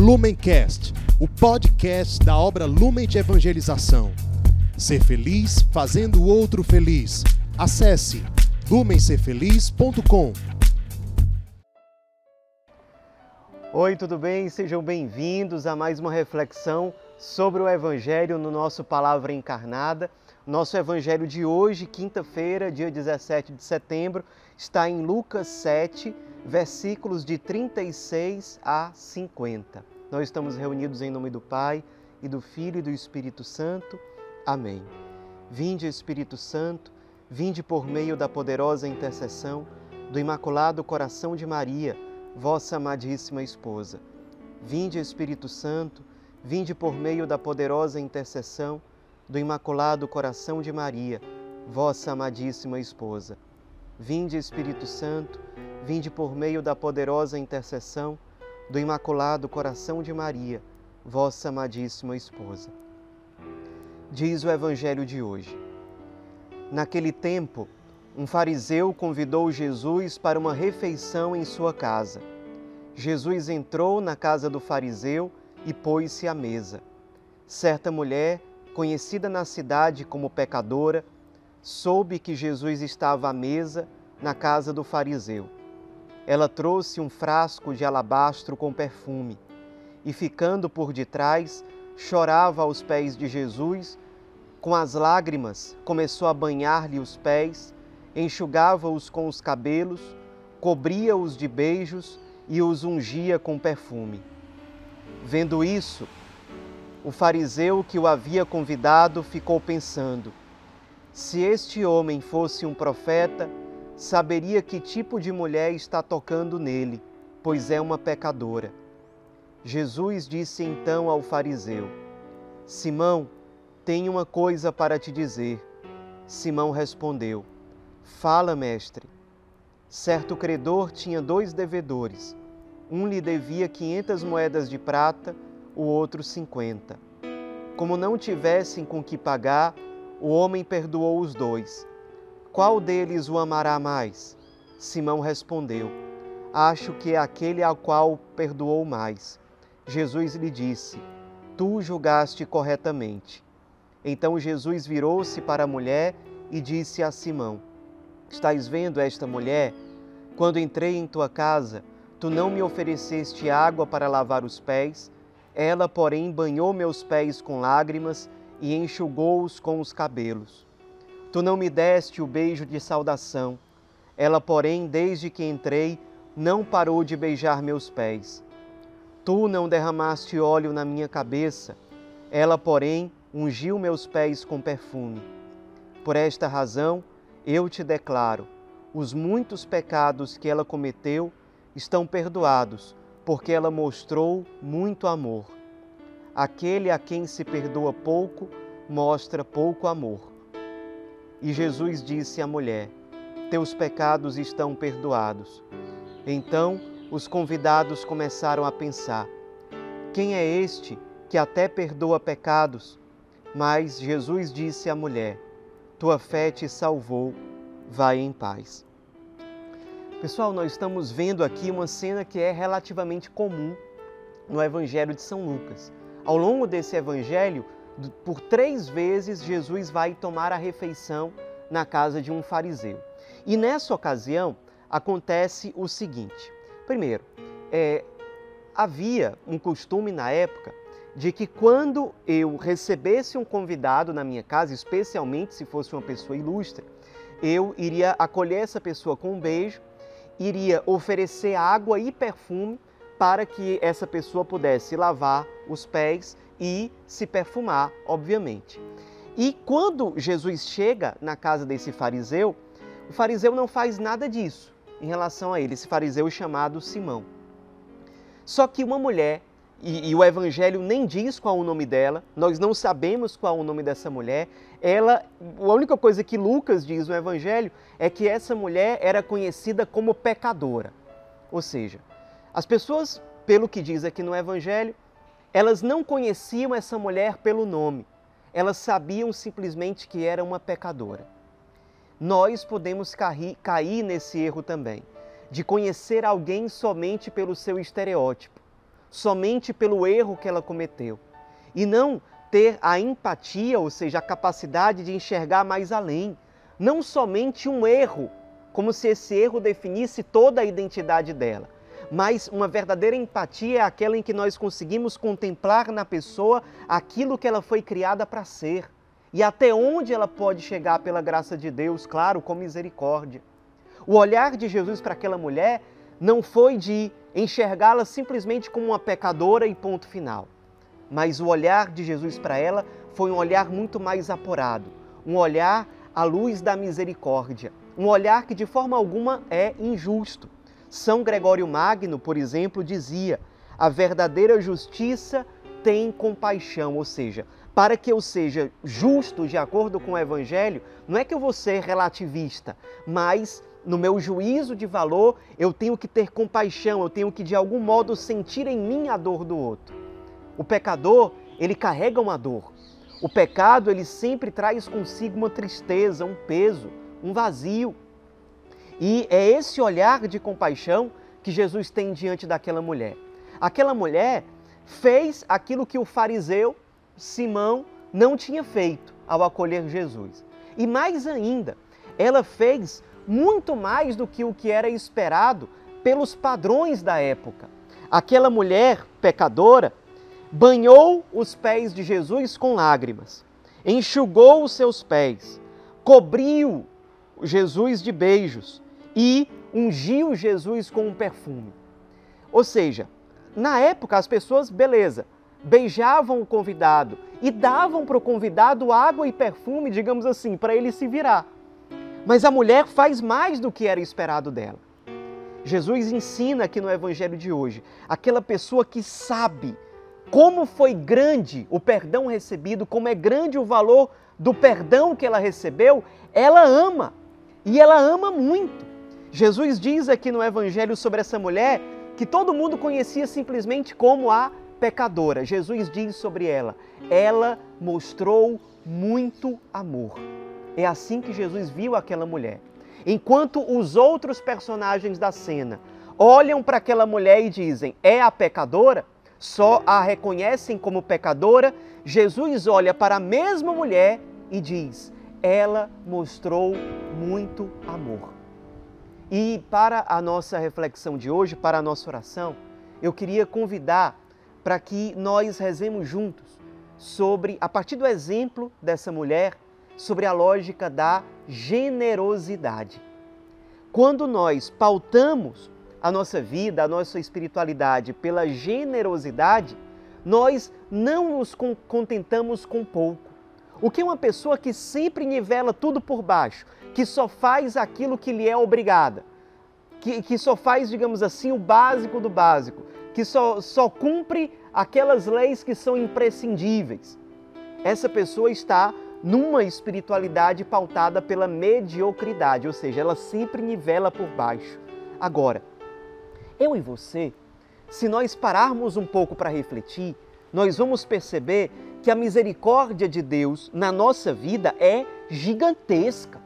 Lumencast, o podcast da obra Lumen de Evangelização. Ser feliz fazendo o outro feliz. Acesse lumencerfeliz.com. Oi, tudo bem? Sejam bem-vindos a mais uma reflexão sobre o Evangelho no nosso Palavra Encarnada. Nosso Evangelho de hoje, quinta-feira, dia 17 de setembro, está em Lucas 7, versículos de 36 a 50. Nós estamos reunidos em nome do Pai e do Filho e do Espírito Santo. Amém. Vinde, Espírito Santo, vinde por meio da poderosa intercessão do Imaculado Coração de Maria, vossa amadíssima esposa. Vinde, Espírito Santo, vinde por meio da poderosa intercessão do Imaculado Coração de Maria, vossa amadíssima esposa. Vinde, Espírito Santo, vinde por meio da poderosa intercessão do Imaculado Coração de Maria, vossa amadíssima esposa. Diz o Evangelho de hoje. Naquele tempo, um fariseu convidou Jesus para uma refeição em sua casa. Jesus entrou na casa do fariseu e pôs-se à mesa. Certa mulher, conhecida na cidade como pecadora, soube que Jesus estava à mesa na casa do fariseu. Ela trouxe um frasco de alabastro com perfume e, ficando por detrás, chorava aos pés de Jesus. Com as lágrimas, começou a banhar-lhe os pés, enxugava-os com os cabelos, cobria-os de beijos e os ungia com perfume. Vendo isso, o fariseu que o havia convidado ficou pensando: se este homem fosse um profeta, saberia que tipo de mulher está tocando nele, pois é uma pecadora. Jesus disse então ao fariseu: Simão, tenho uma coisa para te dizer. Simão respondeu: Fala, mestre. Certo credor tinha dois devedores. Um lhe devia quinhentas moedas de prata, o outro cinquenta. Como não tivessem com que pagar, o homem perdoou os dois. Qual deles o amará mais? Simão respondeu: Acho que é aquele ao qual perdoou mais. Jesus lhe disse: Tu julgaste corretamente. Então Jesus virou-se para a mulher e disse a Simão: Estás vendo esta mulher? Quando entrei em tua casa, tu não me ofereceste água para lavar os pés, ela, porém, banhou meus pés com lágrimas e enxugou-os com os cabelos. Tu não me deste o beijo de saudação. Ela, porém, desde que entrei, não parou de beijar meus pés. Tu não derramaste óleo na minha cabeça. Ela, porém, ungiu meus pés com perfume. Por esta razão, eu te declaro: os muitos pecados que ela cometeu estão perdoados, porque ela mostrou muito amor. Aquele a quem se perdoa pouco, mostra pouco amor. E Jesus disse à mulher: Teus pecados estão perdoados. Então os convidados começaram a pensar: Quem é este que até perdoa pecados? Mas Jesus disse à mulher: Tua fé te salvou, vai em paz. Pessoal, nós estamos vendo aqui uma cena que é relativamente comum no Evangelho de São Lucas. Ao longo desse evangelho, por três vezes Jesus vai tomar a refeição na casa de um fariseu. E nessa ocasião acontece o seguinte: primeiro, é, havia um costume na época de que quando eu recebesse um convidado na minha casa, especialmente se fosse uma pessoa ilustre, eu iria acolher essa pessoa com um beijo, iria oferecer água e perfume para que essa pessoa pudesse lavar os pés e se perfumar, obviamente. E quando Jesus chega na casa desse fariseu, o fariseu não faz nada disso em relação a ele, esse fariseu chamado Simão. Só que uma mulher, e, e, o evangelho nem diz qual o nome dela, nós não sabemos qual o nome dessa mulher. Ela, a única coisa que Lucas diz no evangelho é que essa mulher era conhecida como pecadora. Ou seja, as pessoas, pelo que diz aqui no evangelho, elas não conheciam essa mulher pelo nome, elas sabiam simplesmente que era uma pecadora. Nós podemos cair, cair nesse erro também, de conhecer alguém somente pelo seu estereótipo. Somente pelo erro que ela cometeu. E não ter a empatia, ou seja, a capacidade de enxergar mais além. Não somente um erro, como se esse erro definisse toda a identidade dela, mas uma verdadeira empatia é aquela em que nós conseguimos contemplar na pessoa aquilo que ela foi criada para ser e até onde ela pode chegar pela graça de Deus, claro, com misericórdia. O olhar de Jesus para aquela mulher não foi de enxergá-la simplesmente como uma pecadora e ponto final. Mas o olhar de Jesus para ela foi um olhar muito mais apurado, um olhar à luz da misericórdia, um olhar que de forma alguma é injusto. São Gregório Magno, por exemplo, dizia: a verdadeira justiça tem compaixão, ou seja, para que eu seja justo de acordo com o Evangelho, não é que eu vou ser relativista, mas no meu juízo de valor eu tenho que ter compaixão, eu tenho que de algum modo sentir em mim a dor do outro. O pecador, ele carrega uma dor. O pecado, ele sempre traz consigo uma tristeza, um peso, um vazio. E é esse olhar de compaixão que Jesus tem diante daquela mulher. Aquela mulher fez aquilo que o fariseu Simão não tinha feito ao acolher Jesus. E mais ainda, ela fez muito mais do que o que era esperado pelos padrões da época. Aquela mulher pecadora, banhou os pés de Jesus com lágrimas, enxugou os seus pés, cobriu Jesus de beijos e ungiu Jesus com um perfume. Ou seja, na época as pessoas, beleza, beijavam o convidado e davam para o convidado água e perfume, digamos assim, para ele se virar. Mas a mulher faz mais do que era esperado dela. Jesus ensina aqui no evangelho de hoje, aquela pessoa que sabe como foi grande o perdão recebido, como é grande o valor do perdão que ela recebeu, ela ama. E ela ama muito. Jesus diz aqui no Evangelho sobre essa mulher que todo mundo conhecia simplesmente como a pecadora. Jesus diz sobre ela: ela mostrou muito amor. É assim que Jesus viu aquela mulher. Enquanto os outros personagens da cena olham para aquela mulher e dizem: é a pecadora, só a reconhecem como pecadora, Jesus olha para a mesma mulher e diz: ela mostrou muito amor. E para a nossa reflexão de hoje, para a nossa oração, eu queria convidar para que nós rezemos juntos sobre, a partir do exemplo dessa mulher, sobre a lógica da generosidade. Quando nós pautamos a nossa vida, a nossa espiritualidade pela generosidade, nós não nos contentamos com pouco. O que é uma pessoa que sempre nivela tudo por baixo, que só faz aquilo que lhe é obrigada, que, que só faz, digamos assim, o básico do básico, que só, só cumpre aquelas leis que são imprescindíveis. Essa pessoa está numa espiritualidade pautada pela mediocridade, ou seja, ela sempre nivela por baixo. Agora, eu e você, se nós pararmos um pouco para refletir, nós vamos perceber que a misericórdia de Deus na nossa vida é gigantesca.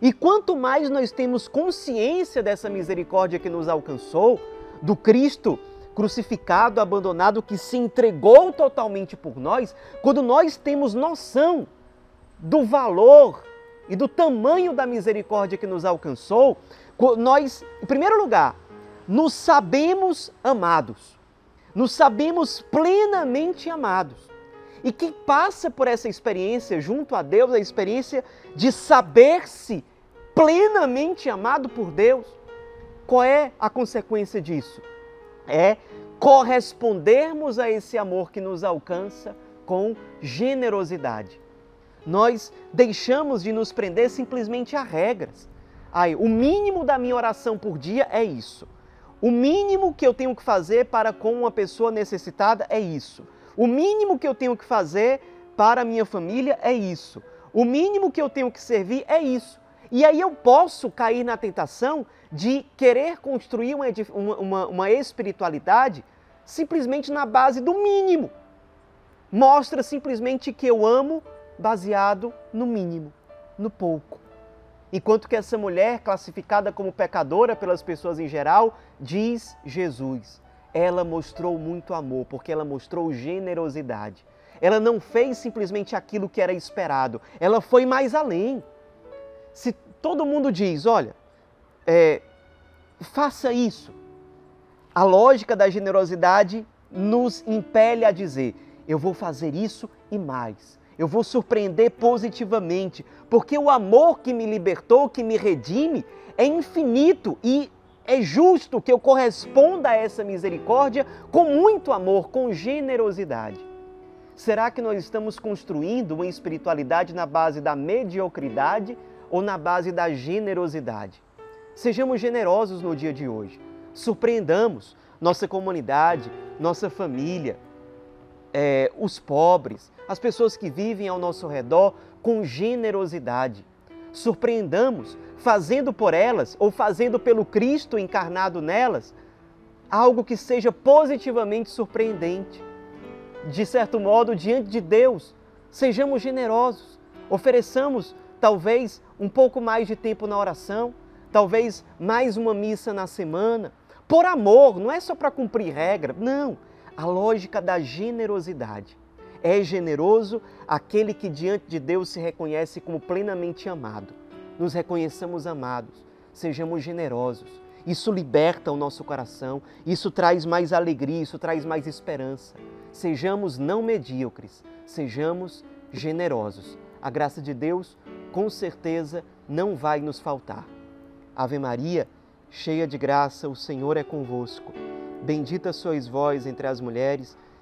E quanto mais nós temos consciência dessa misericórdia que nos alcançou, do Cristo crucificado, abandonado, que se entregou totalmente por nós, quando nós temos noção do valor e do tamanho da misericórdia que nos alcançou, nós, em primeiro lugar, nos sabemos amados, nos sabemos plenamente amados. E quem passa por essa experiência junto a Deus, a experiência de saber-se plenamente amado por Deus, qual é a consequência disso? É correspondermos a esse amor que nos alcança com generosidade. Nós deixamos de nos prender simplesmente a regras. Ai, o mínimo da minha oração por dia é isso. O mínimo que eu tenho que fazer para com uma pessoa necessitada é isso. O mínimo que eu tenho que fazer para a minha família é isso. O mínimo que eu tenho que servir é isso. E aí eu posso cair na tentação de querer construir uma, uma, uma espiritualidade simplesmente na base do mínimo. Mostra simplesmente que eu amo baseado no mínimo, no pouco. Enquanto que essa mulher, classificada como pecadora pelas pessoas em geral, diz Jesus: ela mostrou muito amor, porque ela mostrou generosidade. Ela não fez simplesmente aquilo que era esperado, ela foi mais além. Se todo mundo diz, olha, é, faça isso, a lógica da generosidade nos impele a dizer: eu vou fazer isso e mais. Eu vou surpreender positivamente, porque o amor que me libertou, que me redime, é infinito e é justo que eu corresponda a essa misericórdia com muito amor, com generosidade. Será que nós estamos construindo uma espiritualidade na base da mediocridade ou na base da generosidade? Sejamos generosos no dia de hoje. Surpreendamos nossa comunidade, nossa família, é, os pobres, as pessoas que vivem ao nosso redor com generosidade. Surpreendamos fazendo por elas ou fazendo pelo Cristo encarnado nelas algo que seja positivamente surpreendente. De certo modo, diante de Deus, sejamos generosos, ofereçamos talvez um pouco mais de tempo na oração, talvez mais uma missa na semana, por amor, não é só para cumprir regra, não. A lógica da generosidade. É generoso aquele que diante de Deus se reconhece como plenamente amado nos reconheçamos amados, sejamos generosos. Isso liberta o nosso coração, isso traz mais alegria, isso traz mais esperança. Sejamos não medíocres, sejamos generosos. A graça de Deus, com certeza, não vai nos faltar. Ave Maria, cheia de graça, o Senhor é convosco. Bendita sois vós entre as mulheres,